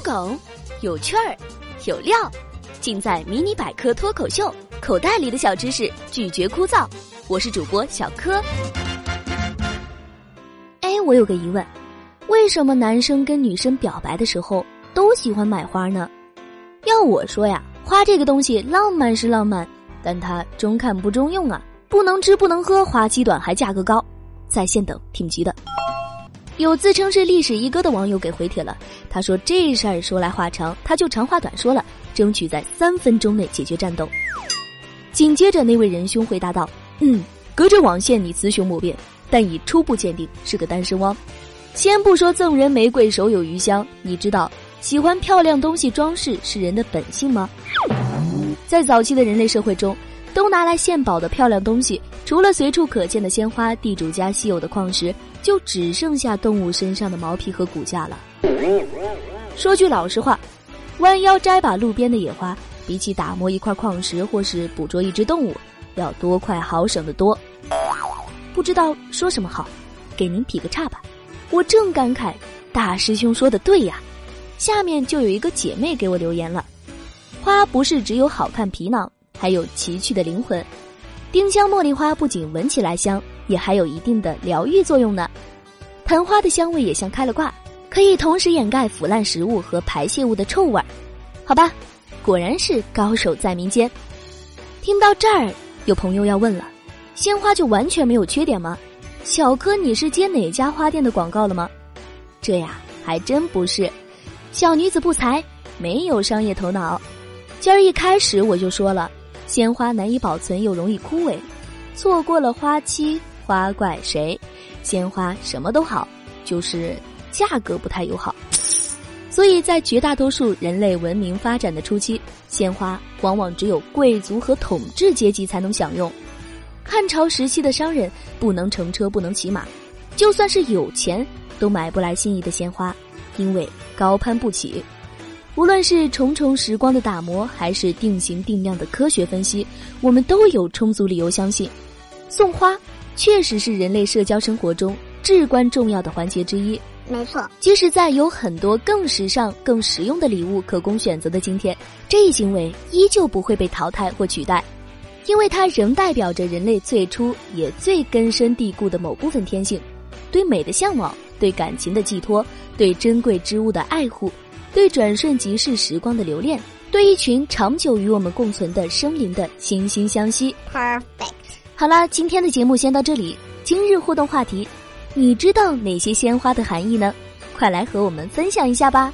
梗，有趣儿，有料，尽在迷你百科脱口秀。口袋里的小知识，拒绝枯燥。我是主播小柯。哎，我有个疑问，为什么男生跟女生表白的时候都喜欢买花呢？要我说呀，花这个东西浪漫是浪漫，但它中看不中用啊，不能吃不能喝，花期短还价格高，在线等挺急的。有自称是历史一哥的网友给回帖了，他说这事儿说来话长，他就长话短说了，争取在三分钟内解决战斗。紧接着那位仁兄回答道：“嗯，隔着网线你雌雄莫辨，但已初步鉴定是个单身汪。先不说赠人玫瑰手有余香，你知道喜欢漂亮东西装饰是人的本性吗？在早期的人类社会中。”都拿来献宝的漂亮东西，除了随处可见的鲜花、地主家稀有的矿石，就只剩下动物身上的毛皮和骨架了。说句老实话，弯腰摘把路边的野花，比起打磨一块矿石或是捕捉一只动物，要多快好省得多。不知道说什么好，给您劈个叉吧。我正感慨大师兄说的对呀，下面就有一个姐妹给我留言了：花不是只有好看皮囊。还有奇趣的灵魂，丁香茉莉花不仅闻起来香，也还有一定的疗愈作用呢。昙花的香味也像开了挂，可以同时掩盖腐烂食物和排泄物的臭味儿。好吧，果然是高手在民间。听到这儿，有朋友要问了：鲜花就完全没有缺点吗？小柯，你是接哪家花店的广告了吗？这呀，还真不是。小女子不才，没有商业头脑。今儿一开始我就说了。鲜花难以保存又容易枯萎，错过了花期，花怪谁？鲜花什么都好，就是价格不太友好。所以在绝大多数人类文明发展的初期，鲜花往往只有贵族和统治阶级才能享用。汉朝时期的商人不能乘车，不能骑马，就算是有钱，都买不来心仪的鲜花，因为高攀不起。无论是重重时光的打磨，还是定型定量的科学分析，我们都有充足理由相信，送花确实是人类社交生活中至关重要的环节之一。没错，即使在有很多更时尚、更实用的礼物可供选择的今天，这一行为依旧不会被淘汰或取代，因为它仍代表着人类最初也最根深蒂固的某部分天性：对美的向往，对感情的寄托，对珍贵之物的爱护。对转瞬即逝时光的留恋，对一群长久与我们共存的生灵的惺惺相惜。Perfect。好啦，今天的节目先到这里。今日互动话题：你知道哪些鲜花的含义呢？快来和我们分享一下吧。